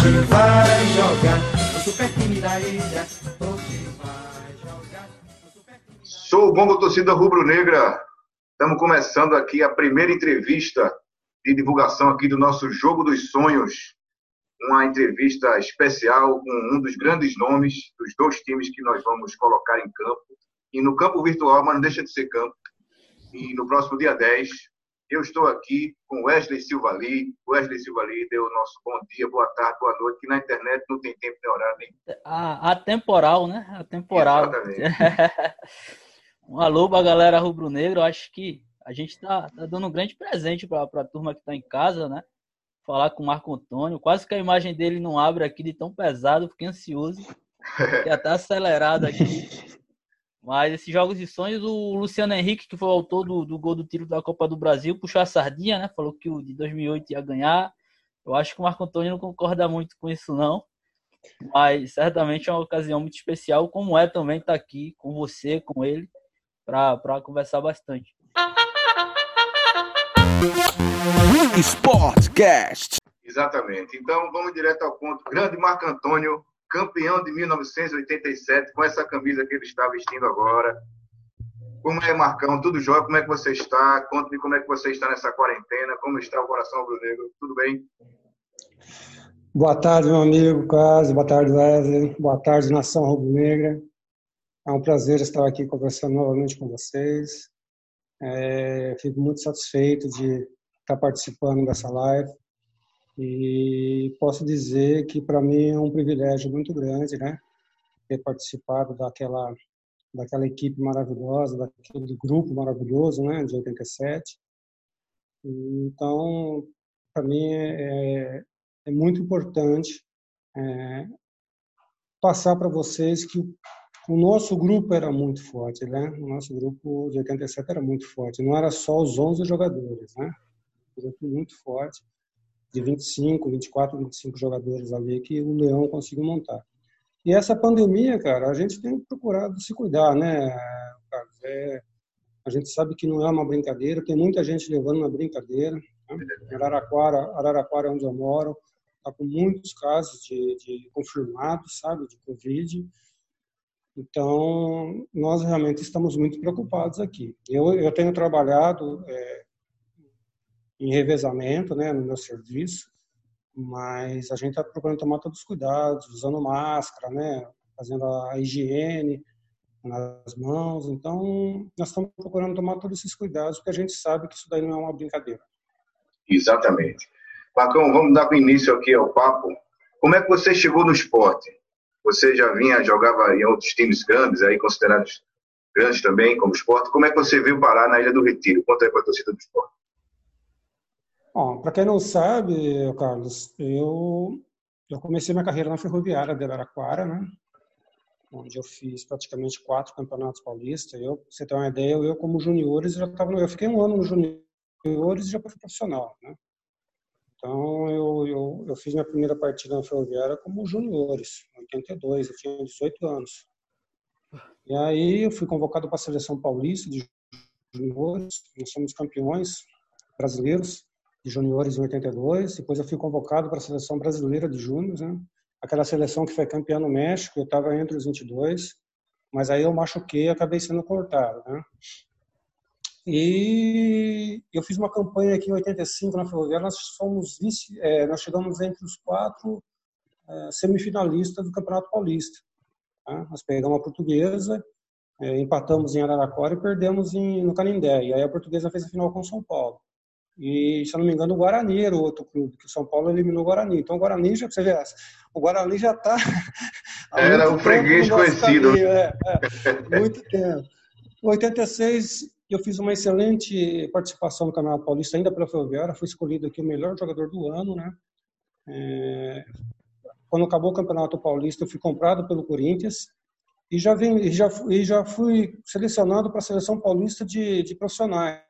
Vai jogar no Super Time da ilha. Hoje vai jogar. Sou o Bomba Torcida Rubro Negra. Estamos começando aqui a primeira entrevista de divulgação aqui do nosso Jogo dos Sonhos. Uma entrevista especial com um dos grandes nomes dos dois times que nós vamos colocar em campo. E no campo virtual, mas não deixa de ser campo. E no próximo dia 10, eu estou aqui com Wesley Silva Lee. Wesley Silva Lee deu o nosso bom dia, boa tarde, boa noite, que na internet não tem tempo nem horário nem. A, atemporal, né? Atemporal. Exatamente. um alô pra galera rubro-negra. Acho que a gente tá, tá dando um grande presente pra, pra turma que tá em casa, né? Falar com o Marco Antônio. Quase que a imagem dele não abre aqui de tão pesado, fiquei ansioso. Já tá acelerado aqui. Mas esses jogos de sonhos, o Luciano Henrique, que foi o autor do, do gol do tiro da Copa do Brasil, puxou a sardinha, né? Falou que o de 2008 ia ganhar. Eu acho que o Marco Antônio não concorda muito com isso, não. Mas certamente é uma ocasião muito especial, como é também estar aqui com você, com ele, para conversar bastante. Sportcast. Exatamente. Então vamos direto ao ponto. Grande Marco Antônio, campeão de 1987, com essa camisa que ele está vestindo agora. Como é, Marcão? Tudo jóia? Como é que você está? Conte-me como é que você está nessa quarentena. Como está o coração rubro-negro? Tudo bem? Boa tarde, meu amigo Quase. Boa tarde, Wesley. Boa tarde, Nação Rubro-Negra. É um prazer estar aqui conversando novamente com vocês. É, fico muito satisfeito de estar participando dessa live e posso dizer que para mim é um privilégio muito grande, né, ter participado daquela daquela equipe maravilhosa, daquele grupo maravilhoso, né, de 87. Então, para mim é, é muito importante é, passar para vocês que o nosso grupo era muito forte, né? O nosso grupo de 87 era muito forte. Não era só os 11 jogadores, né? Um grupo muito forte, de 25, 24, 25 jogadores ali que o Leão conseguiu montar. E essa pandemia, cara, a gente tem procurado se cuidar, né? É, a gente sabe que não é uma brincadeira, tem muita gente levando na brincadeira. Né? Araraquara, Araraquara, onde eu moro, está com muitos casos de, de confirmados, sabe, de Covid. Então, nós realmente estamos muito preocupados aqui. Eu, eu tenho trabalhado é, em revezamento né, no meu serviço, mas a gente está procurando tomar todos os cuidados, usando máscara, né, fazendo a higiene nas mãos. Então, nós estamos procurando tomar todos esses cuidados, porque a gente sabe que isso daí não é uma brincadeira. Exatamente. Marcão, vamos dar início aqui ao papo. Como é que você chegou no esporte? Você já vinha, jogava em outros times grandes, aí considerados grandes também, como esporte. Como é que você veio parar na Ilha do Retiro? Conta aí para a torcida do esporte. Bom, para quem não sabe, Carlos, eu, eu comecei minha carreira na Ferroviária de Araraquara, né? onde eu fiz praticamente quatro campeonatos paulistas. Eu, pra você ter uma ideia, eu, eu como juniores já estava, eu fiquei um ano no juniores e já fui profissional, né? Então, eu, eu, eu fiz minha primeira partida na Ferroviária como juniores, em 82, eu tinha 18 anos. E aí eu fui convocado para a seleção paulista de juniores, nós somos campeões brasileiros de juniores em 82, depois eu fui convocado para a seleção brasileira de júniores, né? aquela seleção que foi campeã no México, eu estava entre os 22, mas aí eu machuquei e acabei sendo cortado, né? E eu fiz uma campanha aqui em 85 na Ferroviária, nós fomos vice, é, nós chegamos entre os quatro é, semifinalistas do Campeonato Paulista. Tá? Nós pegamos a portuguesa, é, empatamos em Araraquara e perdemos em, no Canindé. E aí a portuguesa fez a final com São Paulo. E, se eu não me engano, o Guarani era o outro clube, que o São Paulo eliminou o Guarani. Então o Guarani, já, você vê, o Guarani já está. Era um freguês conhecido. Caminho, é, é, muito tempo. Em 86, eu fiz uma excelente participação no Campeonato Paulista, ainda pela Ferroviária. Fui escolhido aqui o melhor jogador do ano, né? É, quando acabou o Campeonato Paulista, eu fui comprado pelo Corinthians e já, vim, e já, e já fui selecionado para a seleção paulista de, de profissionais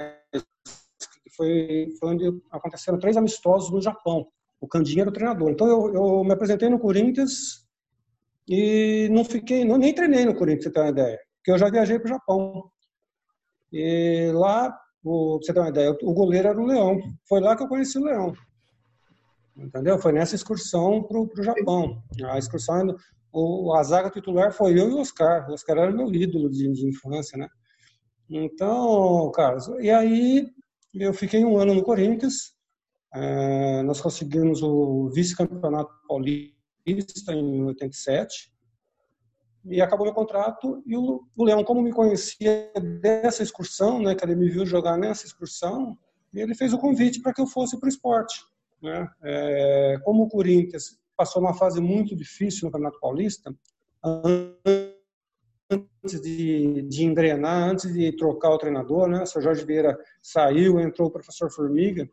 foi, foi onde aconteceram três amistosos no Japão. O Candinha era o treinador. Então eu, eu me apresentei no Corinthians e não fiquei, não, nem treinei no Corinthians, você ter uma ideia, porque eu já viajei para o Japão. E lá, o, você ter uma ideia, o goleiro era o Leão. Foi lá que eu conheci o Leão. entendeu? Foi nessa excursão para o Japão. A excursão, o, a zaga titular foi eu e o Oscar. O Oscar era meu ídolo de, de infância, né? Então, Carlos, e aí eu fiquei um ano no Corinthians, é, nós conseguimos o vice-campeonato paulista em 87, e acabou meu contrato e o, o Leão, como me conhecia dessa excursão, né, que ele me viu jogar nessa excursão, ele fez o convite para que eu fosse para o esporte. Né? É, como o Corinthians passou uma fase muito difícil no Campeonato Paulista, antes de, de engrenar, antes de trocar o treinador, né? O Sr. Jorge Vieira saiu, entrou o professor Formiga.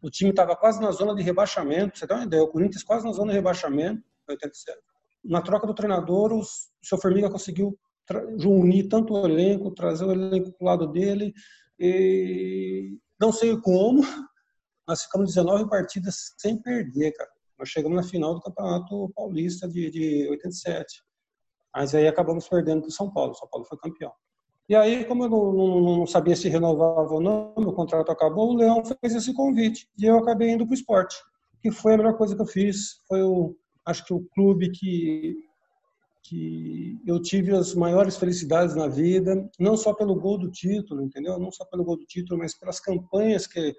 O time estava quase na zona de rebaixamento. Você tem uma ideia? O Corinthians quase na zona de rebaixamento, 87 na troca do treinador, o seu Formiga conseguiu unir tanto o elenco, trazer o elenco para o lado dele. E não sei como, nós ficamos 19 partidas sem perder, cara. Nós chegamos na final do Campeonato Paulista de, de 87. Mas aí acabamos perdendo para o São Paulo. São Paulo foi campeão. E aí, como eu não, não, não, sabia se renovava ou não, meu contrato acabou, o Leão fez esse convite. E eu acabei indo para o esporte, que foi a melhor coisa que eu fiz. Foi o, acho que o clube que que eu tive as maiores felicidades na vida, não só pelo gol do título, entendeu? Não só pelo gol do título, mas pelas campanhas que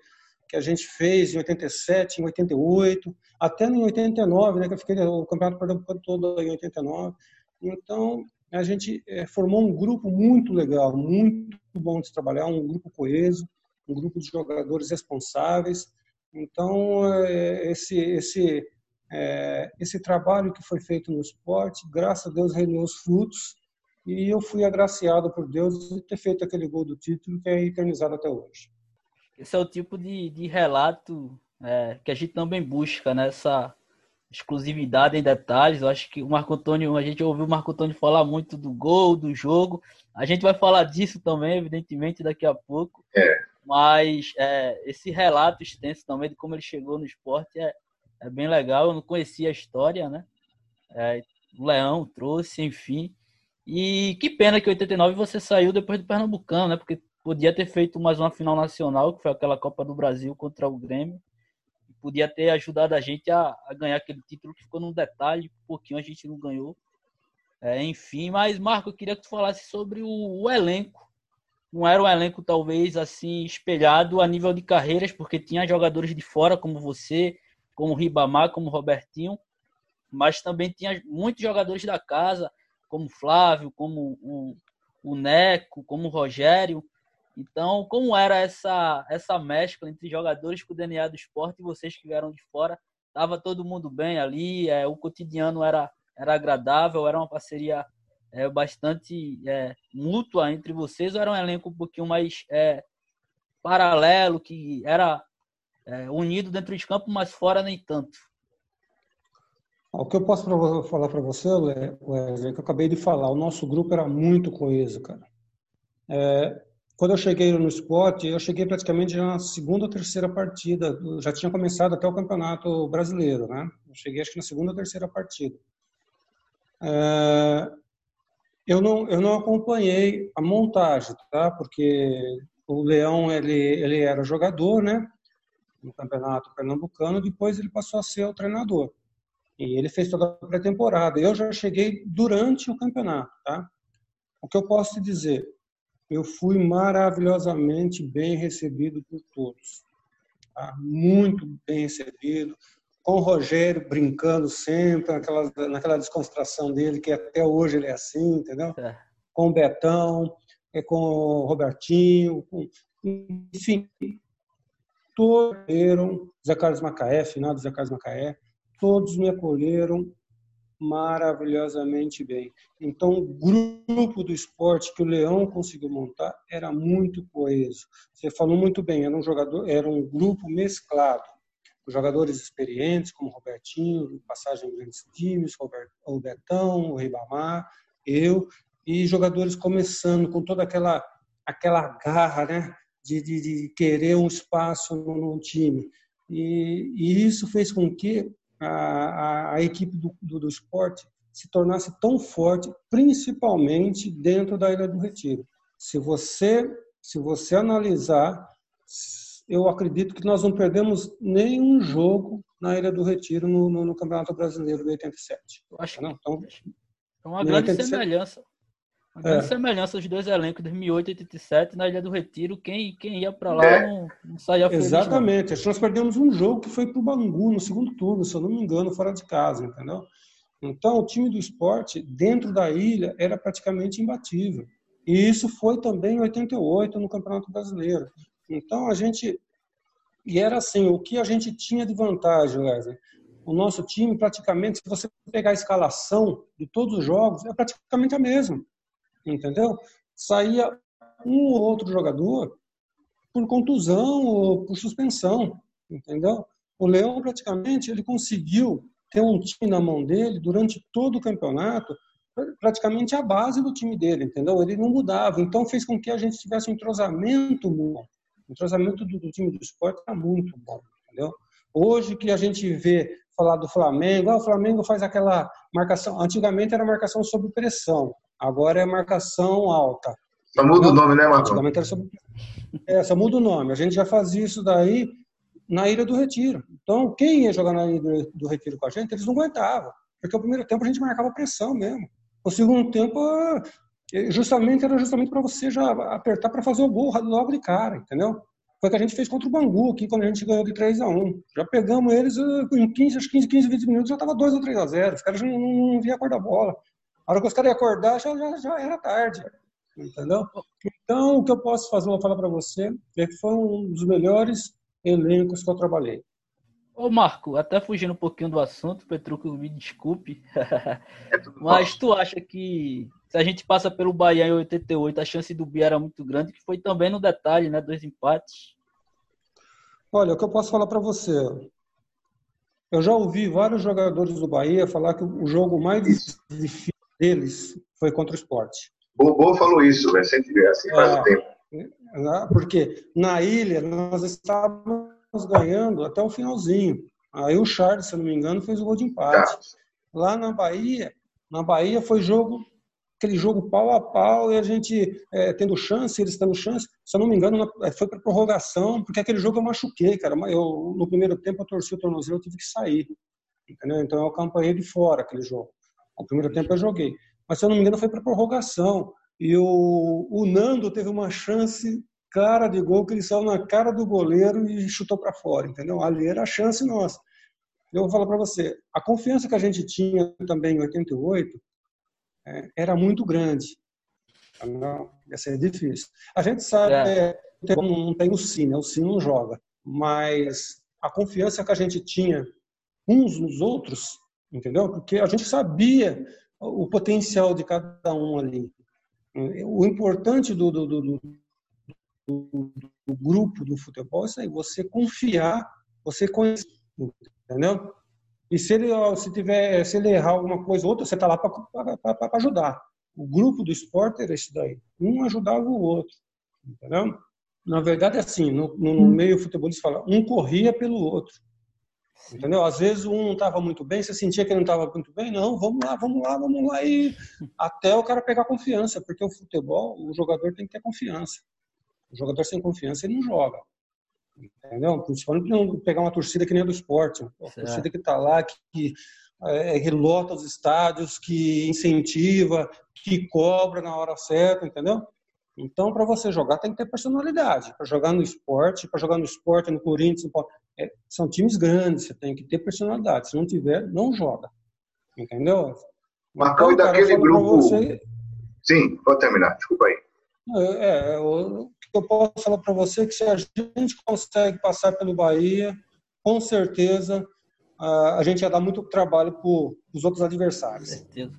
que a gente fez em 87, em 88, até em 89, né, que eu fiquei o campeonato pernambucano todo em 89. Então, a gente é, formou um grupo muito legal, muito bom de trabalhar, um grupo coeso, um grupo de jogadores responsáveis. Então, é, esse esse é, esse trabalho que foi feito no esporte, graças a Deus, rendeu os frutos e eu fui agraciado por Deus de ter feito aquele gol do título que é eternizado até hoje. Esse é o tipo de, de relato é, que a gente também busca nessa né? Exclusividade em detalhes. Eu acho que o Marco Antônio, a gente ouviu o Marco Antônio falar muito do gol, do jogo. A gente vai falar disso também, evidentemente, daqui a pouco. É. Mas é, esse relato extenso também de como ele chegou no esporte é, é bem legal. Eu não conhecia a história, né? É, o Leão trouxe, enfim. E que pena que em 89 você saiu depois do Pernambucano, né? Porque podia ter feito mais uma final nacional, que foi aquela Copa do Brasil contra o Grêmio. Podia ter ajudado a gente a, a ganhar aquele título que ficou num detalhe, um pouquinho a gente não ganhou. É, enfim, mas Marco, eu queria que tu falasse sobre o, o elenco. Não era um elenco talvez assim espelhado a nível de carreiras, porque tinha jogadores de fora como você, como Ribamar, como Robertinho, mas também tinha muitos jogadores da casa, como Flávio, como o, o Neco, como o Rogério. Então, como era essa essa mescla entre jogadores com o DNA do esporte e vocês que vieram de fora? Tava todo mundo bem ali, é, o cotidiano era, era agradável, era uma parceria é, bastante é, mútua entre vocês, ou era um elenco um pouquinho mais é, paralelo, que era é, unido dentro de campo, mas fora nem tanto. O que eu posso pra, falar para você, Wesley, que eu acabei de falar, o nosso grupo era muito coeso, cara. É, quando eu cheguei no esporte, eu cheguei praticamente na segunda ou terceira partida, já tinha começado até o campeonato brasileiro, né? Eu cheguei acho que na segunda ou terceira partida. É, eu não eu não acompanhei a montagem, tá? Porque o Leão ele ele era jogador, né? no campeonato pernambucano, depois ele passou a ser o treinador. E ele fez toda a pré-temporada. Eu já cheguei durante o campeonato, tá? O que eu posso te dizer? Eu fui maravilhosamente bem recebido por todos. Tá? Muito bem recebido. Com o Rogério brincando sempre, naquela, naquela descontração dele, que até hoje ele é assim, entendeu? É. Com o Betão, é com o Robertinho, com, enfim, todos acolheram, Zé Carlos Macaé, finado Zé Carlos Macaé, todos me acolheram maravilhosamente bem. Então, o grupo do esporte que o Leão conseguiu montar era muito coeso. Você falou muito bem, era um jogador, era um grupo mesclado. Jogadores experientes, como Robertinho, passagem em grandes times, o Betão, o Ribamar, eu, e jogadores começando com toda aquela aquela garra, né? de, de, de querer um espaço no, no time. E, e, isso fez com que a, a, equipe do, do, do, esporte se tornasse tão forte, principalmente dentro da Ilha do Retiro. Se você, se você analisar eu acredito que nós não perdemos nenhum jogo na Ilha do Retiro no, no, no Campeonato Brasileiro de 87. Eu acho não? Então, é uma grande 87. semelhança. Uma grande é. semelhança dos dois elencos, 2008 e 87, na Ilha do Retiro. Quem, quem ia para lá é. não, não, saía feliz. Exatamente. Não. Nós perdemos um jogo que foi para o Bangu no segundo turno, se eu não me engano, fora de casa, entendeu? Então, o time do esporte, dentro da ilha, era praticamente imbatível. E isso foi também em 88 no Campeonato Brasileiro. Então, a gente. E era assim: o que a gente tinha de vantagem, Wesley? O nosso time, praticamente, se você pegar a escalação de todos os jogos, é praticamente a mesma entendeu? Saía um ou outro jogador por contusão ou por suspensão, entendeu? O Leão praticamente ele conseguiu ter um time na mão dele durante todo o campeonato, praticamente a base do time dele, entendeu? Ele não mudava, então fez com que a gente tivesse um entrosamento bom. O entrosamento do, do time do esporte está muito bom, entendeu? Hoje que a gente vê falar do Flamengo, ah, o Flamengo faz aquela marcação, antigamente era marcação sob pressão. Agora é marcação alta. Só muda o nome, né, Marcão? É, só muda o nome. A gente já fazia isso daí na Ilha do Retiro. Então, quem ia jogar na Ilha do Retiro com a gente, eles não aguentavam. Porque o primeiro tempo a gente marcava pressão mesmo. O segundo tempo, é, justamente era justamente para você já apertar para fazer o gol logo de cara, entendeu? Foi o que a gente fez contra o Bangu aqui, quando a gente ganhou de 3 a 1 Já pegamos eles eh, em 15, 15, 15 20 minutos, já estava 2 ou 3 a 0 Os caras não, não, não via a cor da bola. A hora que os caras iam acordar, já, já, já era tarde. Entendeu? Então, o que eu posso fazer, vou falar para você, é que foi um dos melhores elencos que eu trabalhei. Ô Marco, até fugindo um pouquinho do assunto, Petruco, me desculpe, mas tu acha que se a gente passa pelo Bahia em 88, a chance do Bia era muito grande, que foi também no detalhe, né, dois empates? Olha, o que eu posso falar para você, eu já ouvi vários jogadores do Bahia falar que o jogo mais difícil deles foi contra o esporte. Bobo falou isso recentemente, assim, faz é, um tempo. Né, porque na ilha nós estávamos ganhando até o finalzinho. Aí o Charles, se não me engano, fez o gol de empate. Tá. Lá na Bahia, na Bahia foi jogo aquele jogo pau a pau e a gente é, tendo chance, eles tendo chance. Se eu não me engano, é, foi para prorrogação, porque aquele jogo eu machuquei, cara. Eu, no primeiro tempo eu torci o tornozelo, eu tive que sair. Entendeu? Então eu acompanhei de fora aquele jogo. O primeiro tempo eu joguei. Mas, se eu não me engano, foi para prorrogação. E o, o Nando teve uma chance cara de gol que ele saiu na cara do goleiro e chutou para fora, entendeu? Ali era a chance nossa. Eu vou falar para você, a confiança que a gente tinha também em 88 é, era muito grande. Não, ia ser difícil. A gente sabe é. que não tem o Cine, né? o Cine não joga, mas a confiança que a gente tinha uns nos outros entendeu? Porque a gente sabia o potencial de cada um ali. O importante do, do, do, do, do grupo do futebol é isso aí, você confiar, você conhecer, entendeu? E se ele, se tiver, se ele errar alguma coisa ou outra, você está lá para ajudar. O grupo do esporte era isso daí. Um ajudava o outro, entendeu? Na verdade, é assim, no, no meio futebolista fala, um corria pelo outro. Entendeu? Às vezes um estava muito bem, você sentia que ele não estava muito bem, não, vamos lá, vamos lá, vamos lá, e até o cara pegar confiança, porque o futebol, o jogador tem que ter confiança. O jogador sem confiança, ele não joga. Entendeu? Principalmente não pegar uma torcida que nem a do esporte, uma torcida que está lá, que, que é, que lota os estádios, que incentiva, que cobra na hora certa, entendeu? Então, para você jogar, tem que ter personalidade. Para jogar no esporte, para jogar no esporte, no Corinthians, no... É, são times grandes, você tem que ter personalidade. Se não tiver, não joga. Entendeu? Marcão, então, e daquele grupo. Você... Sim, pode terminar, desculpa aí. É, é o que eu posso falar para você é que se a gente consegue passar pelo Bahia, com certeza a gente ia dar muito trabalho para os outros adversários. Com certeza.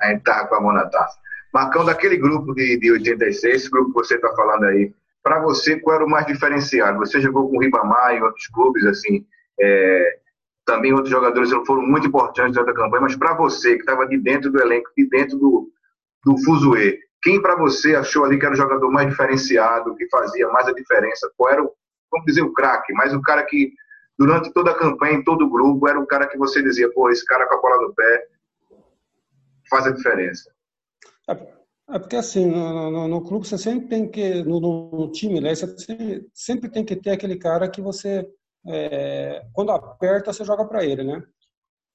A gente estava com a mão na taça. Marcão, daquele grupo de, de 86, esse grupo que você está falando aí, para você, qual era o mais diferenciado? Você jogou com o Ribamar e outros clubes, assim, é, também outros jogadores foram muito importantes durante a campanha, mas para você, que estava de dentro do elenco, de dentro do, do Fuzue, quem para você achou ali que era o jogador mais diferenciado, que fazia mais a diferença? Qual era, o, vamos dizer, o craque, mas o cara que, durante toda a campanha, em todo o grupo, era o cara que você dizia, pô, esse cara com a bola no pé faz a diferença? É porque assim, no, no, no, clube você sempre tem que, no, no time, né, você sempre tem que ter aquele cara que você, é, quando aperta, você joga para ele, né?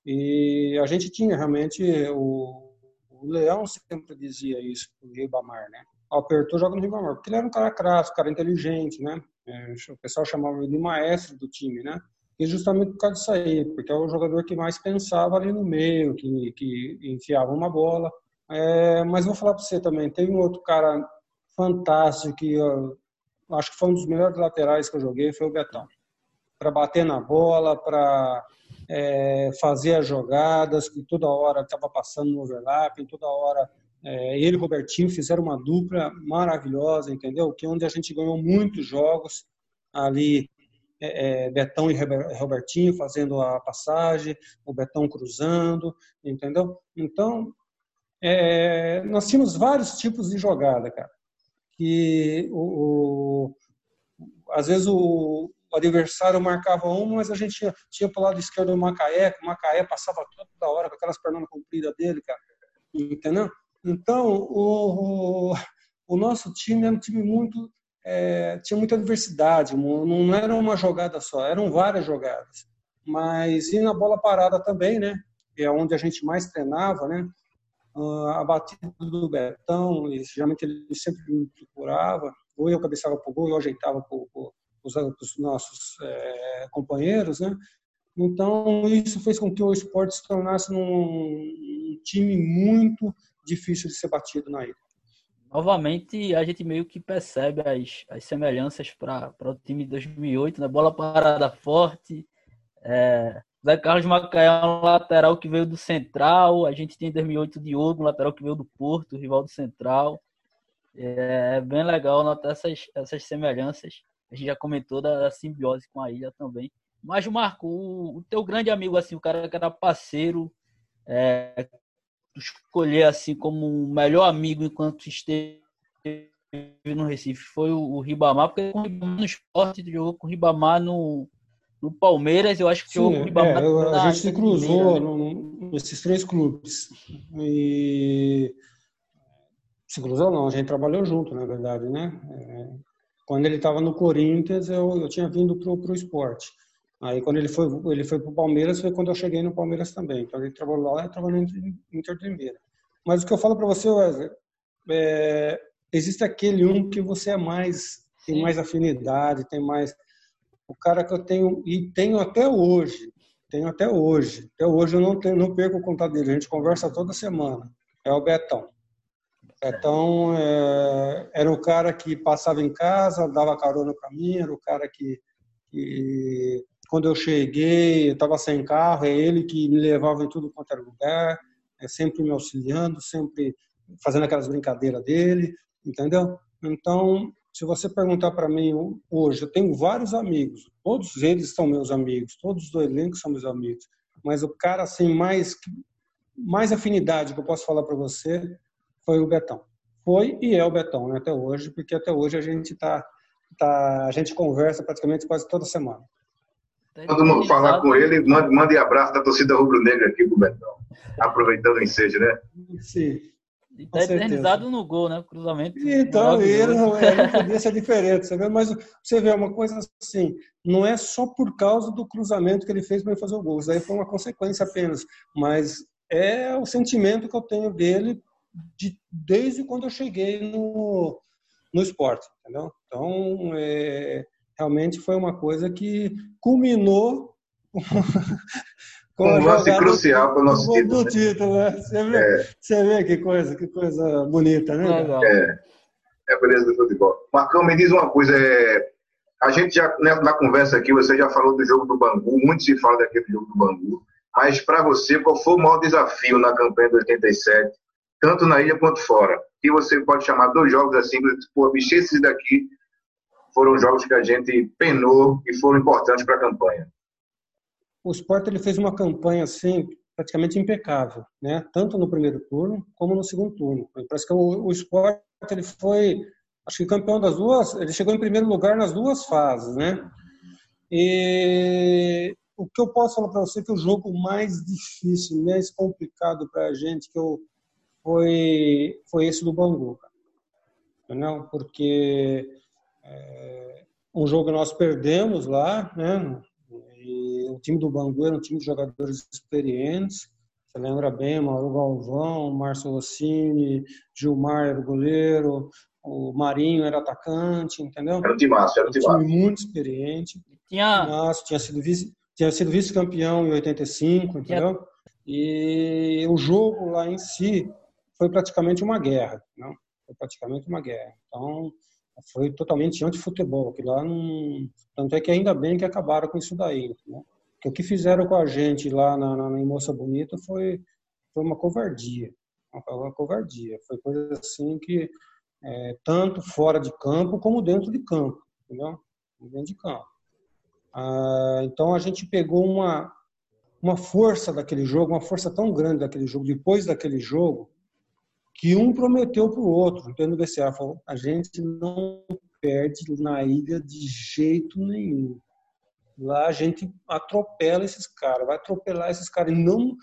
E a gente tinha realmente, o, o Leão sempre dizia isso, o Ribamar, né? Apertou, joga no Ribamar, porque ele era um cara crasso, um cara inteligente, né? É, o pessoal chamava ele de maestro do time, né? E justamente por causa disso aí, porque é o jogador que mais pensava ali no meio, que, que enfiava uma bola. É, mas vou falar para você também, tem um outro cara fantástico que eu, acho que foi um dos melhores laterais que eu joguei, foi o Betão. Para bater na bola, para é, fazer as jogadas, que toda hora estava passando no overlap, toda hora é, ele e o Robertinho fizeram uma dupla maravilhosa, entendeu? Que é onde a gente ganhou muitos jogos ali é, é, Betão e Robertinho fazendo a passagem, o Betão cruzando, entendeu? Então, é, nós tínhamos vários tipos de jogada, cara. Que o, o às vezes o, o, adversário marcava um, mas a gente tinha, tinha para o lado esquerdo o Macaé, que o Macaé passava toda hora com aquelas pernas compridas dele, cara. Entendeu? Então, o, o, o nosso time é um time muito é, tinha muita diversidade, não era uma jogada só, eram várias jogadas. Mas e na bola parada também, né? É onde a gente mais treinava, né? Ah, a batida do Betão, e geralmente ele sempre me procurava, ou eu cabeçava para o gol, eu ajeitava para os nossos é, companheiros, né? Então, isso fez com que o esporte se tornasse um time muito difícil de ser batido na ilha novamente a gente meio que percebe as, as semelhanças para o time de 2008, né? Bola parada forte. É, Zé Carlos Macaé é um lateral que veio do Central. A gente tem em 2008 o Diogo, um lateral que veio do Porto, rival do Central. É bem legal notar essas, essas semelhanças. A gente já comentou da, da simbiose com a ilha também. Mas, Marco, o, o, teu grande amigo, assim, o cara que era parceiro, é, escolher assim como o melhor amigo enquanto esteve no Recife foi o, o Ribamar, porque com o Ribamar no esporte, jogou com o Ribamar no, no Palmeiras, eu acho que Sim, o Ribamar. É, a gente se cruzou né? nesses três clubes. E se cruzou não, a gente trabalhou junto, na verdade, né? É, quando ele estava no Corinthians, eu, eu tinha vindo para o esporte. Aí quando ele foi ele foi para o Palmeiras foi quando eu cheguei no Palmeiras também. Então ele trabalhou lá e trabalhou no Inter de Limeira. Mas o que eu falo para você, Wesley, é, existe aquele um que você é mais tem mais afinidade, tem mais o cara que eu tenho e tenho até hoje, tenho até hoje. Até hoje eu não tenho, não perco o contato dele. A gente conversa toda semana. É o Betão. Betão é, era o cara que passava em casa, dava carona para mim, era o cara que, que quando eu cheguei, estava sem carro, é ele que me levava em tudo quanto era lugar, é sempre me auxiliando, sempre fazendo aquelas brincadeiras dele, entendeu? Então, se você perguntar para mim hoje, eu tenho vários amigos, todos eles são meus amigos, todos do elenco são meus amigos, mas o cara assim mais mais afinidade que eu posso falar para você foi o Betão. Foi e é o Betão, né, até hoje, porque até hoje a gente tá, tá a gente conversa praticamente quase toda semana. Todo mundo falar com ele, mande, mande abraço da torcida rubro-negra aqui pro Betão. Aproveitando o ensejo, né? Sim. E tá eternizado no gol, né? O cruzamento. Então, ele não, não podia ser diferente, você vê? Mas você vê uma coisa assim, não é só por causa do cruzamento que ele fez para fazer o gol. Isso aí foi uma consequência apenas. Mas é o sentimento que eu tenho dele de, desde quando eu cheguei no, no esporte, entendeu? Então, é, realmente foi uma coisa que culminou com um lance crucial para o nosso título. Do título né? Você, vê, é. você vê que coisa, que coisa bonita, né? É, é a beleza do futebol. Marcão, me diz uma coisa, é, a gente já, né, na conversa aqui, você já falou do jogo do Bangu, muito se fala daquele jogo do Bangu, mas para você, qual foi o maior desafio na campanha de 87, tanto na ilha quanto fora? Que você pode chamar dois jogos assim, pô, bicho, esses daqui foram jogos que a gente penou e foram importantes para a campanha. O Sport ele fez uma campanha assim praticamente impecável, né? Tanto no primeiro turno como no segundo turno. Parece que o, o Sport ele foi, acho que campeão das duas, ele chegou em primeiro lugar nas duas fases, né? E o que eu posso falar para você é que o jogo mais difícil, mais complicado para a gente que eu foi, foi esse do Bangu, entendeu? Porque é, um jogo nós perdemos lá, né? E o time do Bangu era um time de jogadores experientes. Você lembra bem, Mauro Galvão, Márcio Rossini, Gilmar era o goleiro, o Marinho era atacante, entendeu? Era um time massa, era um time, time muito experiente. Tinha... Nossa, tinha sido vice, tinha sido vice-campeão em 85, entendeu? E o jogo lá em si foi praticamente uma guerra, não? Foi praticamente uma guerra. Então, foi totalmente anti-futebol. que lá não... Tanto é que ainda bem que acabaram com isso daí. Né? O que fizeram com a gente lá na, na, em Moça Bonita foi, foi uma covardia. Uma, uma covardia. Foi coisa assim que, é, tanto fora de campo como dentro de campo. Entendeu? Dentro de campo. Ah, então a gente pegou uma, uma força daquele jogo, uma força tão grande daquele jogo, depois daquele jogo, que um prometeu para o outro, entendeu? O BCA falou, a gente não perde na ilha de jeito nenhum. Lá a gente atropela esses caras, vai atropelar esses caras. E não,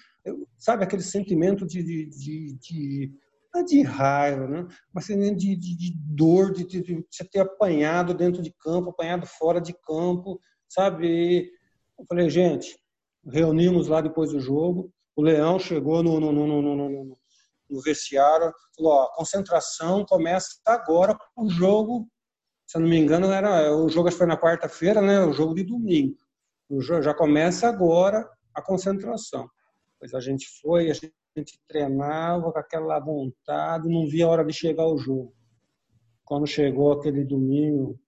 sabe aquele sentimento de, de, de, de é de raiva, né? mas de, de, de dor, de, de, você ter apanhado dentro de campo, apanhado fora de campo, sabe? Eu falei, gente, reunimos lá depois do jogo, o Leão chegou no, no, no, no, no, no vestiário, falou, ó, concentração começa agora o jogo, se eu não me engano, era, o jogo foi na quarta-feira, né, o jogo de domingo. Jogo já começa agora a concentração. Pois a gente foi, a gente treinava com aquela vontade, não via a hora de chegar o jogo. Quando chegou aquele domingo,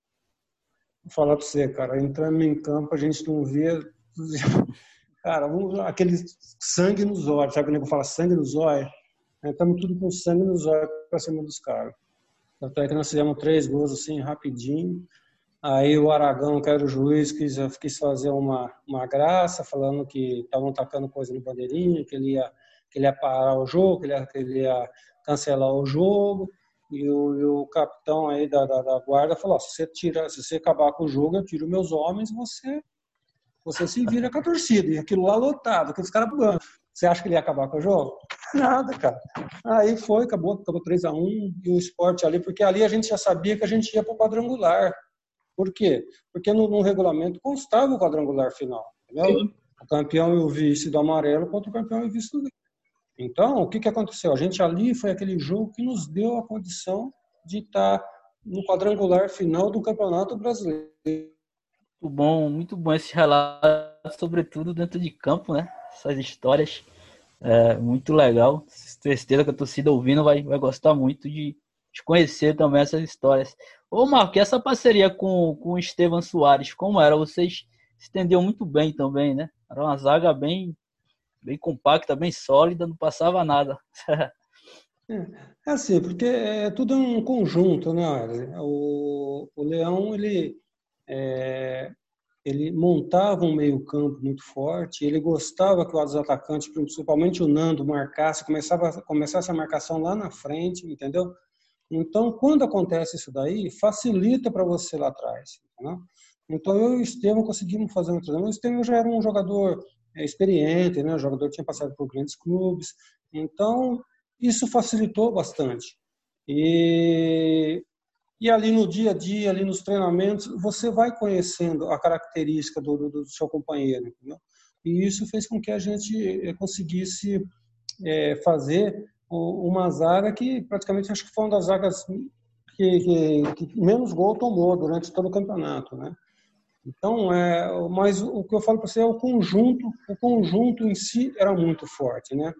vou falar para você, cara, entrando em campo, a gente não via cara, aquele sangue nos olhos, sabe quando eu falo sangue nos olhos? Estamos tudo com sangue nos olhos para cima dos caras. Tanto é que nós fizemos três gols assim, rapidinho. Aí o Aragão, que era o juiz, quis, quis fazer uma, uma graça, falando que estavam tacando coisa no bandeirinha, que ele ia, que ele ia parar o jogo, que ele ia, que ele ia cancelar o jogo. E o, e o capitão aí da, da, da guarda falou: se você tira, se você acabar com o jogo, eu tiro meus homens, você você se vira com a torcida. E aquilo lá lotado, aqueles caras Você acha que ele ia acabar com o jogo? Nada, cara. Aí foi, acabou, acabou 3 a 1 e o esporte ali, porque ali a gente já sabia que a gente ia para o quadrangular. Por quê? Porque no, no, regulamento constava o quadrangular final, entendeu? O campeão e o vice do amarelo contra o campeão e o vice do Então, o que, que aconteceu? A gente ali foi aquele jogo que nos deu a condição de estar no quadrangular final do Campeonato Brasileiro. Muito bom, muito bom esse relato, sobretudo dentro de campo, né? Essas histórias. É, muito legal. Certeza que a torcida ouvindo vai, vai gostar muito de, de conhecer também essas histórias. Ô, Marco, e essa parceria com, com o Estevam Soares, como era? Vocês se entendiam muito bem também, né? Era uma zaga bem, bem compacta, bem sólida, não passava nada. é, é assim, porque é tudo um conjunto, né? O, o Leão, ele é, ele montava um meio-campo muito forte, ele gostava que os atacantes, principalmente o Nando, marcasse, começava, começasse a marcação lá na frente, entendeu? Então, quando acontece isso daí, facilita para você lá atrás. Né? Então, eu e o Estevam conseguimos fazer um treinamento. O Estevam já era um jogador é, experiente, né? o jogador tinha passado por grandes clubes. Então, isso facilitou bastante. E e ali no dia a dia, ali nos treinamentos, você vai conhecendo a característica do, do, do seu companheiro. Entendeu? E isso fez com que a gente eh, conseguisse é, fazer uma zaga que praticamente acho que foi uma das zagas que, que, que, menos gol tomou durante todo o campeonato, né? Então, é, mas o que eu falo para você é o conjunto, o conjunto em si era muito forte, né?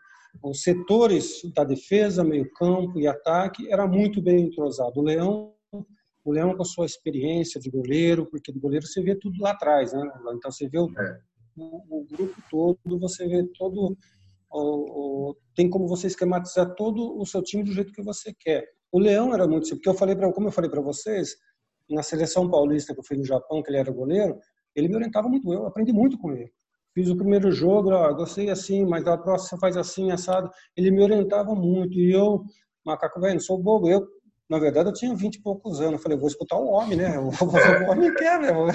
Os setores da defesa, meio campo e ataque era muito bem entrosado. O Leão o Leão com a sua experiência de goleiro, porque de goleiro você vê tudo lá atrás, né? Então você vê o, é. o, o grupo todo, você vê todo, o, tem como você esquematizar todo o seu time do jeito que você quer. O Leão era muito porque eu falei para, como eu falei para vocês, na seleção paulista que eu fui no Japão, que ele era goleiro, ele me orientava muito, eu aprendi muito com ele. Fiz o primeiro jogo, ó, gostei assim, mas da próxima você faz assim, assado. Ele me orientava muito e eu, macaco velho, não sou bobo, eu na verdade, eu tinha 20 e poucos anos. Eu falei, vou escutar o homem, né? O homem quer, meu.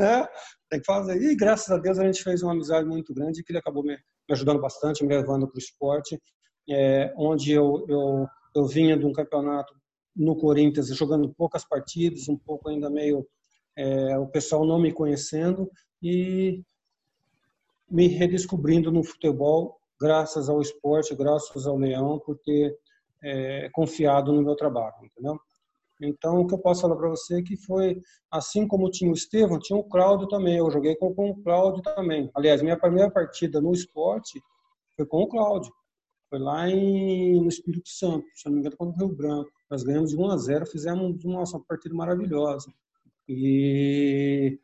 É, tem que fazer. E graças a Deus a gente fez uma amizade muito grande que ele acabou me, ajudando bastante, me levando para o esporte. é, onde eu, eu, eu vinha de um campeonato no Corinthians jogando poucas partidas, um pouco ainda meio é, o pessoal não me conhecendo e me redescobrindo no futebol, graças ao esporte, graças ao Leão, por ter é, confiado no meu trabalho, entendeu? Então, o que eu posso falar para você é que foi, assim como tinha o Estevam, tinha o Cláudio também. Eu joguei com, com o Cláudio também. Aliás, minha primeira partida no esporte foi com o Cláudio. Foi lá em, no Espírito Santo, se não me engano, contra o Rio Branco. Nós ganhamos de 1 a 0, fizemos uma, uma partida maravilhosa. E,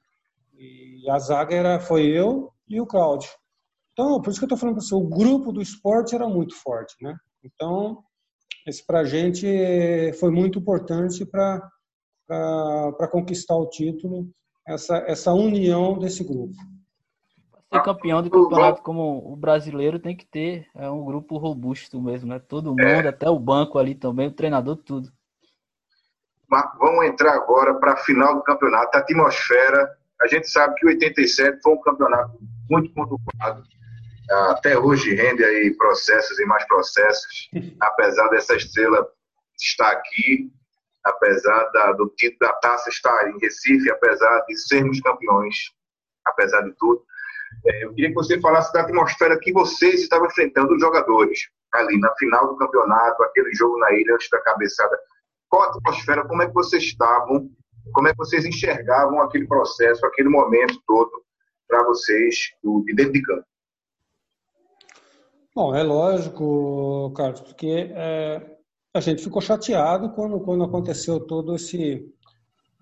e a zaga era, foi eu e o Cláudio. Então, por isso que eu estou falando para você, o grupo do esporte era muito forte, né? Então, esse para a gente foi muito importante para conquistar o título, essa, essa união desse grupo. Ser campeão do campeonato como o brasileiro tem que ter é um grupo robusto mesmo, né? Todo mundo, é. até o banco ali também, o treinador, tudo. Vamos entrar agora para a final do campeonato, a atmosfera. A gente sabe que o 87 foi um campeonato muito conturbado até hoje rende aí processos e mais processos, apesar dessa estrela estar aqui, apesar da, do título da taça estar em Recife, apesar de sermos campeões, apesar de tudo. É, eu queria que você falasse da atmosfera que vocês estavam enfrentando os jogadores ali na final do campeonato, aquele jogo na ilha antes da cabeçada. Qual a atmosfera, como é que vocês estavam, como é que vocês enxergavam aquele processo, aquele momento todo para vocês de dentro de campo? Bom, é lógico, Carlos, porque é, a gente ficou chateado quando, quando aconteceu todo esse,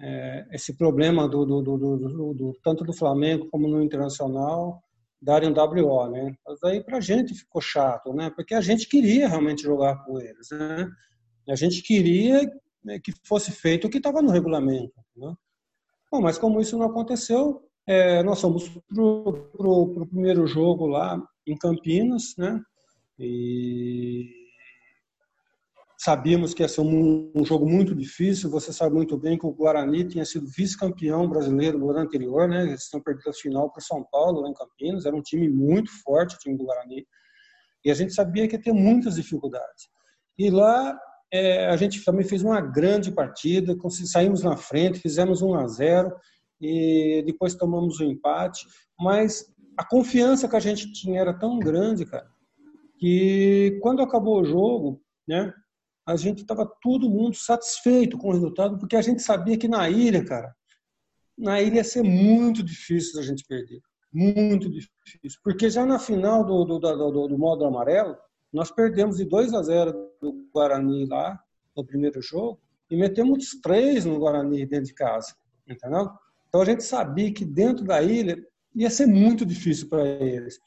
é, esse problema do, do, do, do, tanto do Flamengo como no Internacional darem WO, né? Mas aí para a gente ficou chato, né? Porque a gente queria realmente jogar com eles, né? A gente queria né, que fosse feito o que estava no regulamento, né? Bom, mas como isso não aconteceu, é, nós fomos para o primeiro jogo lá em Campinas, né? E sabíamos que ia ser um, um, jogo muito difícil. Você sabe muito bem que o Guarani tinha sido vice-campeão brasileiro no ano anterior, né? Eles tinham perdido a final para São Paulo, lá em Campinas. Era um time muito forte, o time do Guarani. E a gente sabia que ia ter muitas dificuldades. E lá é, a gente também fez uma grande partida, saímos na frente, fizemos 1 a 0 e depois tomamos o um empate. Mas a confiança que a gente tinha era tão grande, cara, que quando acabou o jogo, né, a gente estava todo mundo satisfeito com o resultado, porque a gente sabia que na ilha, cara, na ilha ia ser muito difícil a gente perder. Muito difícil. Porque já na final do, do, do, do modo amarelo, nós perdemos de 2 a 0 do Guarani lá, no primeiro jogo, e metemos três no Guarani dentro de casa. Entendeu? Então a gente sabia que dentro da ilha ia ser muito difícil para eles.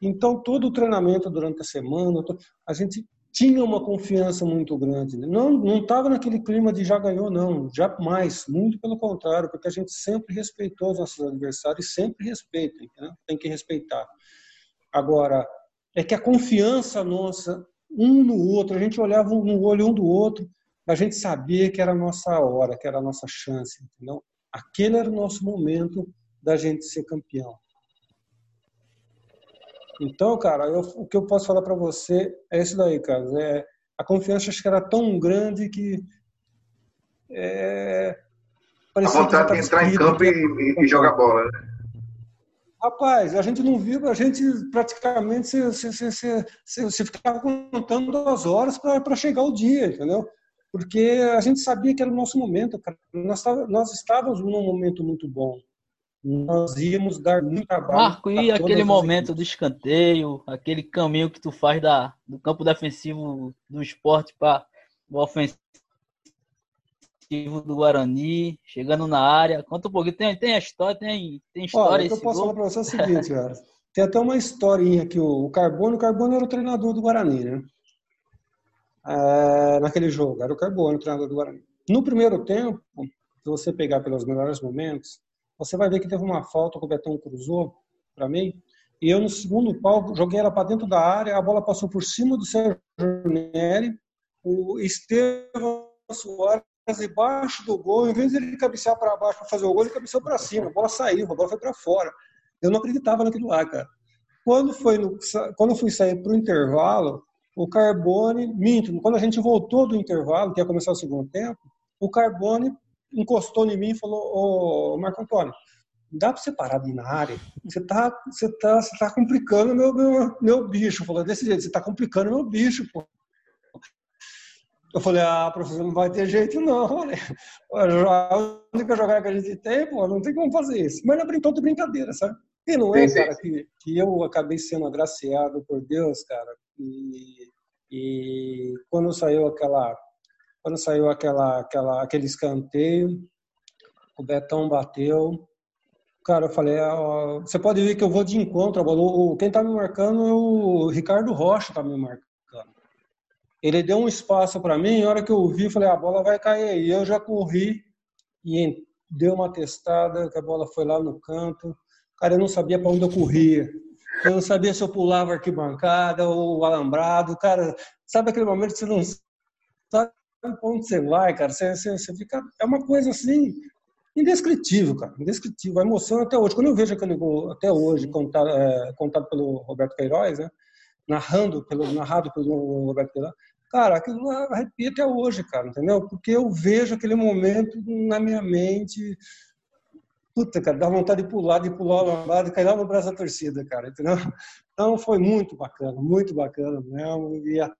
Então, todo o treinamento durante a semana, a gente tinha uma confiança muito grande. Né? Não não estava naquele clima de já ganhou, não. Jamais. Muito pelo contrário, porque a gente sempre respeitou os nossos adversários, sempre respeita. Né? Tem que respeitar. Agora, é que a confiança nossa, um no outro, a gente olhava no olho um do outro, a gente sabia que era a nossa hora, que era a nossa chance. Entendeu? Aquele era o nosso momento da gente ser campeão. Então, cara, eu, o que eu posso falar para você é isso daí, cara. É, a confiança acho que era tão grande que é, a vontade de entrar em campo e, e, jogar bola, né? Rapaz, a gente não viu, a gente praticamente se, se, se, se, se ficava contando as horas para chegar o dia, entendeu? Porque a gente sabia que era o nosso momento, cara. Nós, nós estávamos num momento muito bom nós íamos dar muito trabalho. Marco, e aquele momento do escanteio, aquele caminho que tu faz da, do campo defensivo do esporte para o ofensivo do Guarani, chegando na área. Conta um pouquinho, tem, tem a história, tem, tem história. Olha, o que eu posso gol? falar para você é o seguinte, cara. Tem até uma historinha que o Carbono, o Carbono era o treinador do Guarani, né? É, naquele jogo, era o Carbono, o treinador do Guarani. No primeiro tempo, se você pegar pelos melhores momentos, você vai ver que teve uma falta que o Betão cruzou para mim. E eu, no segundo pau, joguei ela para dentro da área, a bola passou por cima do Sérgio Neri, o Estevam Soares debaixo do gol, em vez de ele cabecear para baixo para fazer o gol, ele cabeceou para cima, a bola saiu, a bola foi para fora. Eu não acreditava naquilo lá, cara. Quando, foi no, quando eu fui sair para o intervalo, o Carbone, minto, quando a gente voltou do intervalo, que ia começar o segundo tempo, o Carbone encostou em mim e falou, ô Marco Antônio, dá para você parar de ir na área? Você tá, você tá, você tá complicando meu, meu, meu bicho. Falou desse jeito, você tá complicando meu bicho, pô. Eu falei, ah, professor, não vai ter jeito não. A única jogada que a gente tem, pô, não tem como fazer isso. Mas não brincou de brincadeira, sabe? E não é, cara, que, que eu acabei sendo agraciado por Deus, cara. E, e quando saiu aquela quando saiu aquela, aquela, aquele escanteio, o Betão bateu, Cara, eu falei, ó, você pode ver que eu vou de encontro. O, quem tá me marcando é o Ricardo Rocha, tá me marcando. Ele deu um espaço para mim, a hora que eu vi, falei, a bola vai cair aí. Eu já corri e deu uma testada, que a bola foi lá no canto. Cara, eu não sabia para onde eu corria. Eu não sabia se eu pulava arquibancada ou alambrado. Cara, sabe aquele momento que você não sabe para onde você vai, cara? Você, você, você fica. É uma coisa assim indescritível, cara, indescritível. A emoção até hoje. Quando eu vejo aquele gol até hoje contado, é, contado pelo Roberto Queiroz, né? Narrando pelo, narrado pelo Roberto Queiroz, cara, aquilo arrepia até hoje, cara, entendeu? Porque eu vejo aquele momento na minha mente. Puta, cara, dá vontade de pular, de pular o lambado e cair lá no braço da torcida, cara, entendeu? Então foi muito bacana, muito bacana mesmo. E a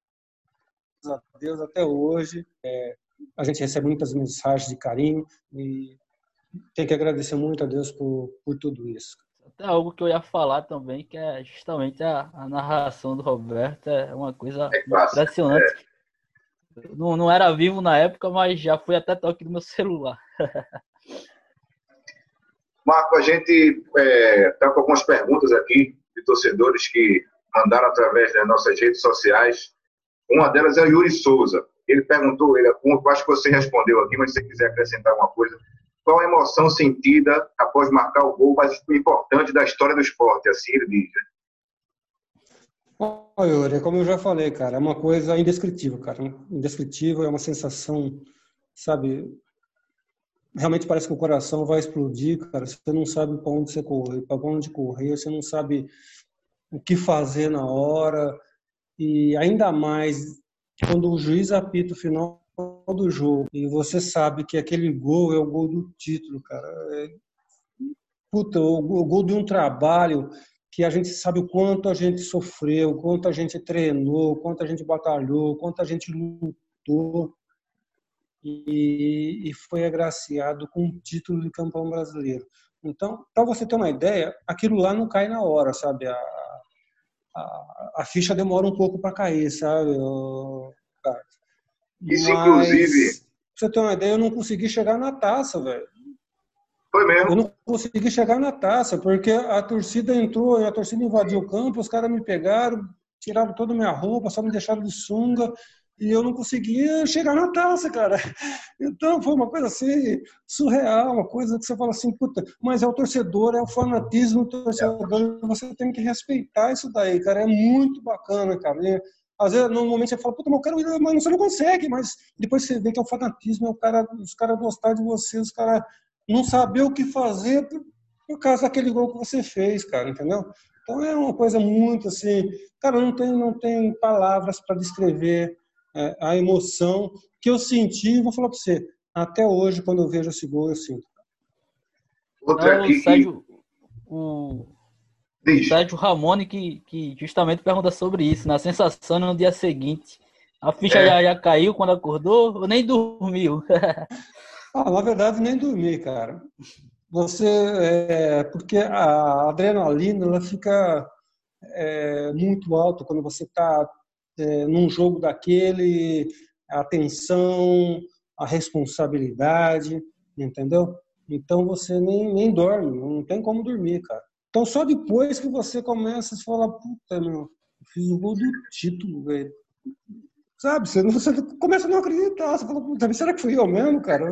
Deus até hoje. É, a gente recebe muitas mensagens de carinho e tem que agradecer muito a Deus por, por tudo isso. Até algo que eu ia falar também, que é justamente a, a narração do Roberto, é uma coisa é impressionante. É. Não, não era vivo na época, mas já fui até toque do meu celular. Marco, a gente está é, tá com algumas perguntas aqui de torcedores que mandaram através das nossas redes sociais. Uma delas é o Yuri Souza. Ele perguntou, ele, acho que você respondeu aqui, mas se você quiser acrescentar alguma coisa, qual a emoção sentida após marcar o gol mais importante da história do esporte? Assim ele diz. Né? Yuri, como eu já falei, cara, é uma coisa indescritível, cara. Indescritível, é uma sensação, sabe? Realmente parece que o coração vai explodir, cara. Você não sabe para onde você correr, para onde correr, você não sabe o que fazer na hora. E ainda mais quando o juiz apita o final do jogo e você sabe que aquele gol é o gol do título, cara. É, puta, o, gol de um trabalho que a gente sabe o quanto a gente sofreu, quanto a gente treinou, quanto a gente batalhou, quanto a gente lutou e, e foi agraciado com o título de campeão brasileiro. Então, para você ter uma ideia, aquilo lá não cai na hora, sabe? A, a, a ficha demora um pouco para cair, sabe? Isso, Mas, inclusive. Pra você ter uma ideia, eu não consegui chegar na taça, velho. Foi mesmo? Eu não consegui chegar na taça, porque a torcida entrou, a torcida invadiu o campo, os caras me pegaram, tiraram toda a minha roupa, só me deixaram de sunga, e eu não conseguia chegar na taça, cara. Então foi uma coisa assim, surreal, uma coisa que você fala assim, puta, mas é o torcedor, é o fanatismo do torcedor, você tem que respeitar isso daí, cara, é muito bacana, cara. E às vezes, normalmente você fala, puta, mas eu quero ir, mas você não consegue, mas depois você vê que é o fanatismo, é o cara, os caras gostar de você, os caras não saber o que fazer por, por causa daquele gol que você fez, cara, entendeu? Então é uma coisa muito assim, cara, não tem, não tem palavras para descrever é, a emoção que eu senti, vou falar para você, até hoje, quando eu vejo esse gol, eu sinto. Outra aqui. Sérgio, o, Diz. Sérgio Ramone que, que justamente pergunta sobre isso, na sensação no dia seguinte. A ficha é. já, já caiu quando acordou ou nem dormiu? ah, na verdade, nem dormi, cara. Você, é, porque a adrenalina ela fica é, muito alta quando você está é, num jogo daquele, a tensão, a responsabilidade, entendeu? Então você nem, nem dorme, não tem como dormir, cara. Então, só depois que você começa a falar, puta, meu, fiz o gol do título, velho. Sabe, você, você começa a não acreditar. Você fala, puta, será que fui eu mesmo, cara?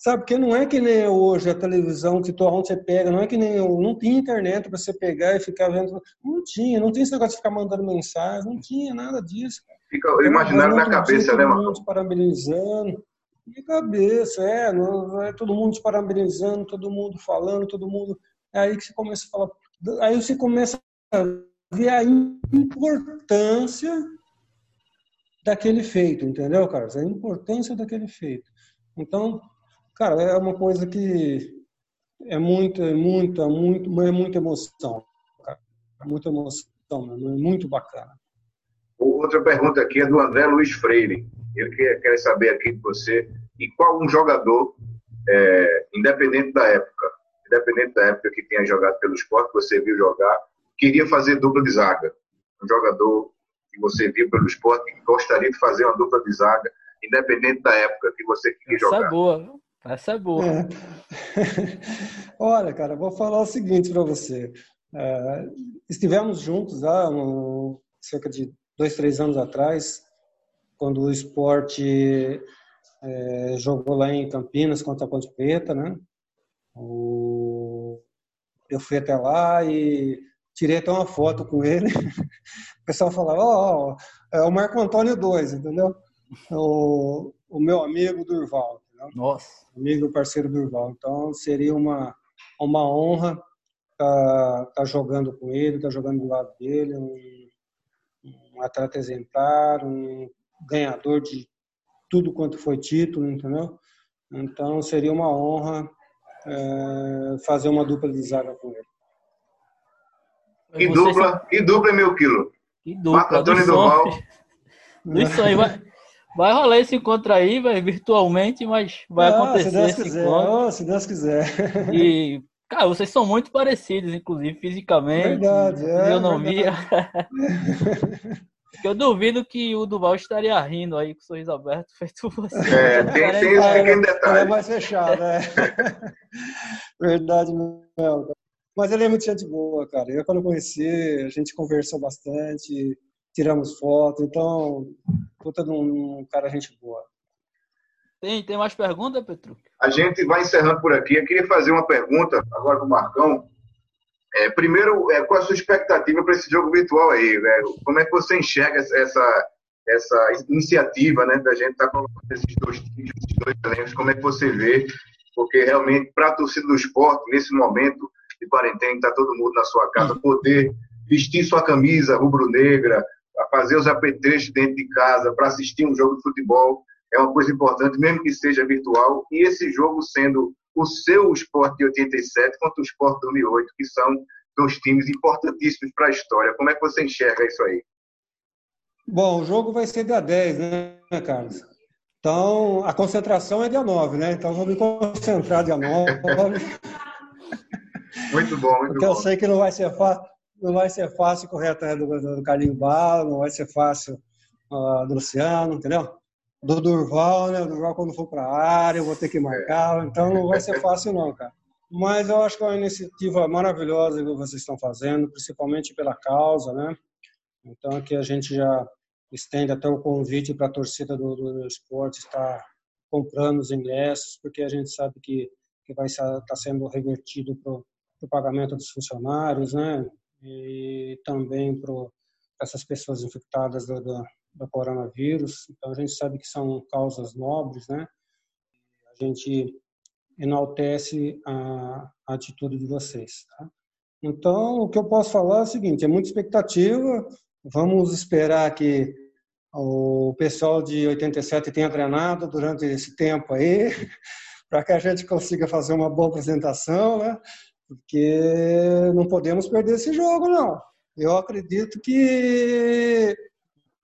Sabe, porque não é que nem hoje a televisão que onde você pega, não é que nem não tinha internet para você pegar e ficar vendo. Não tinha, não tinha esse negócio de ficar mandando mensagem, não tinha nada disso. Fica imaginando na cabeça, né, mano? Todo mundo parabenizando. Na cabeça, é, não, é todo mundo te parabenizando, todo mundo falando, todo mundo é aí que você começa a falar, aí você começa a ver a importância daquele feito, entendeu, Carlos? A importância daquele feito. Então, cara, é uma coisa que é muita, é muita, muito, é muita emoção, cara. Muita emoção, é muito bacana. Outra pergunta aqui é do André Luiz Freire. Ele quer, quer saber aqui de você e qual um jogador, é, independente da época, independente da época que tenha jogado pelo esporte, que você viu jogar, queria fazer dupla de zaga. Um jogador que você viu pelo esporte que gostaria de fazer uma dupla de zaga, independente da época que você queria Essa jogar. Essa é boa, essa é boa. É. Olha, cara, vou falar o seguinte para você. É, estivemos juntos há um, cerca de dois, três anos atrás, quando o esporte é, jogou lá em Campinas contra a Ponte Preta, né? O... Eu fui até lá e tirei até uma foto com ele. O pessoal falava, ó, oh, é o Marco Antônio 2, entendeu? O, o meu amigo Durval. Entendeu? Nossa. Amigo e parceiro Durval. Então seria uma, uma honra estar tá, tá jogando com ele, estar tá jogando do lado dele, um, um atleta exemplar, um ganhador de tudo quanto foi título, entendeu? Então seria uma honra é, fazer uma dupla de zaga com ele. E dupla, e dupla é meu quilo. Que dupla, Marco Antônio Duval. Dos sonhos. Vai, rolar esse encontro aí, vai, virtualmente, mas vai ah, acontecer se Deus esse quiser. encontro. Oh, se Deus quiser. E, cara, vocês são muito parecidos, inclusive, fisicamente. Verdade, é, fisionomia. eu duvido que o Duval estaria rindo aí com o sorriso aberto, feito você. É, tem, tem esse pequeno detalhe. É mais fechado, é. Verdade mesmo. Mas ele é muito gente boa, cara. Eu, quando conheci, a gente conversou bastante, tiramos foto, então, puta de um cara gente boa. Tem, tem mais perguntas, Petru? A gente vai encerrando por aqui. Eu queria fazer uma pergunta agora para o Marcão. É, primeiro, é, qual a sua expectativa para esse jogo virtual aí, velho? Como é que você enxerga essa, essa iniciativa, né, da gente estar tá colocando esses dois times, esses dois elencos? Como é que você vê? Porque realmente, para a torcida do esporte, nesse momento de quarentena, está todo mundo na sua casa, poder vestir sua camisa rubro-negra, fazer os apetrechos dentro de casa para assistir um jogo de futebol é uma coisa importante, mesmo que seja virtual. E esse jogo sendo o seu Sport de 87 contra o Sport 2008, que são dois times importantíssimos para a história. Como é que você enxerga isso aí? Bom, o jogo vai ser dia 10, né, Carlos? Então, a concentração é dia 9, né? Então, vou me concentrar dia 9. muito bom, muito Porque bom. eu sei que não vai ser fácil, não vai ser fácil correr atrás do, do Carlinho Bala, não vai ser fácil uh, do Luciano, entendeu? do Durval, né? O Durval quando for para a área, eu vou ter que marcar, então não vai ser fácil não, cara. Mas eu acho que é uma iniciativa maravilhosa que vocês estão fazendo, principalmente pela causa, né? Então aqui a gente já estende até o convite para a torcida do, do esporte estar comprando os ingressos, porque a gente sabe que, que vai estar tá sendo revertido para o pagamento dos funcionários, né? E também para essas pessoas infectadas do, do do coronavírus. Então, a gente sabe que são causas nobres, né? A gente enaltece a, a atitude de vocês. Tá? Então, o que eu posso falar é o seguinte: é muita expectativa. Vamos esperar que o pessoal de 87 tenha treinado durante esse tempo aí, para que a gente consiga fazer uma boa apresentação, né? Porque não podemos perder esse jogo, não. Eu acredito que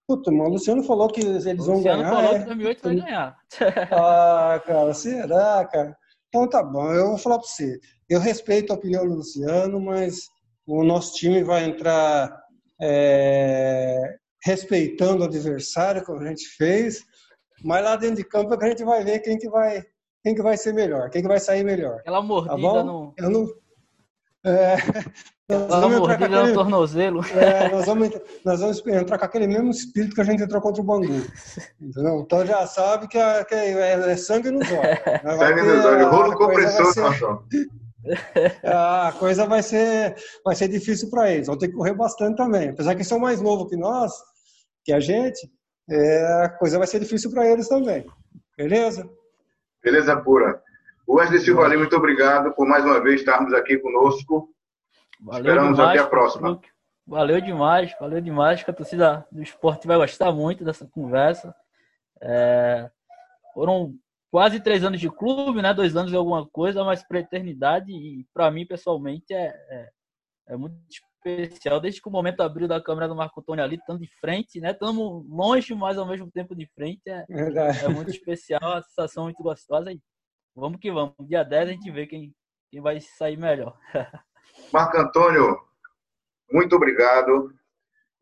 Puta, o Luciano falou que eles vão ganhar. O Luciano falou é? que 2008 vai ganhar. ah, cara, será, cara? Então tá bom, eu vou falar para você. Eu respeito a opinião do Luciano, mas o nosso time vai entrar é, respeitando o adversário, como a gente fez, mas lá dentro de campo é que a gente vai ver quem que vai, quem que vai ser melhor, quem que vai sair melhor. Aquela mordida tá no... Eu não... É, nós vamos entrar com aquele, tornozelo. É, nós, vamos, nós vamos entrar com aquele mesmo espírito que a gente entrou contra o Bangu. Entendeu? Então já sabe que é, que é, é sangue nos olhos. Né? Sangue nos olhos, rolo compressor, ser, A coisa vai ser, vai ser difícil para eles. Vão ter que correr bastante também. Apesar que são mais novos que nós, que a gente, é, a coisa vai ser difícil para eles também. Beleza? Beleza pura. Wesley Silva muito obrigado por mais uma vez estarmos aqui conosco. Valeu Esperamos demais, até a próxima. valeu demais, valeu demais. Que a torcida do esporte vai gostar muito dessa conversa. É, foram quase três anos de clube, né? Dois anos de alguma coisa, mas para eternidade e para mim pessoalmente é, é, é, muito especial. Desde que o momento abriu da câmera do Marco Antônio ali, estando de frente, né? Estamos longe, mas ao mesmo tempo de frente é, é muito especial, a sensação muito gostosa. E vamos que vamos. Dia 10 a gente vê quem, quem vai sair melhor. Marco Antônio, muito obrigado.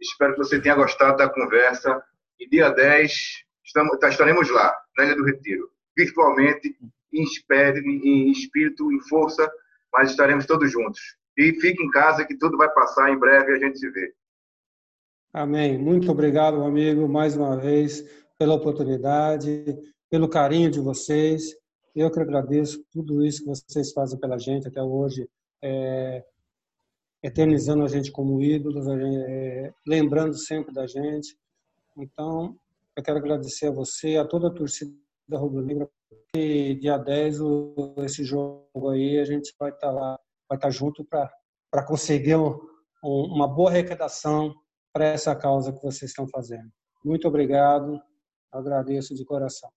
Espero que você tenha gostado da conversa. E dia 10 estamos, tá, estaremos lá, na Ilha do Retiro, virtualmente, em, em espírito, em força, mas estaremos todos juntos. E fique em casa que tudo vai passar em breve e a gente se vê. Amém. Muito obrigado, amigo, mais uma vez, pela oportunidade, pelo carinho de vocês. Eu que agradeço tudo isso que vocês fazem pela gente até hoje, é, eternizando a gente como ídolos, é, lembrando sempre da gente. Então, eu quero agradecer a você, a toda a torcida da Rubro Negra, e dia 10, o, esse jogo aí, a gente vai estar tá lá, vai estar tá junto para conseguir um, uma boa arrecadação para essa causa que vocês estão fazendo. Muito obrigado, agradeço de coração.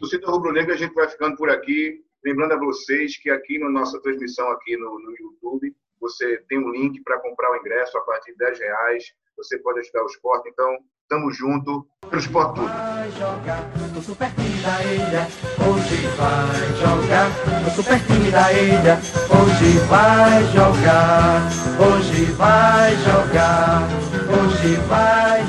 Torcida Rubro Negra, a gente vai ficando por aqui. Lembrando a vocês que aqui na nossa transmissão aqui no, no YouTube, você tem um link para comprar o ingresso a partir de 10 reais. Você pode ajudar o esporte. Então, tamo junto pro esporte tudo. Vai jogar no super time da ilha. Hoje vai jogar no super time da ilha. Hoje vai jogar. Hoje vai jogar. Hoje vai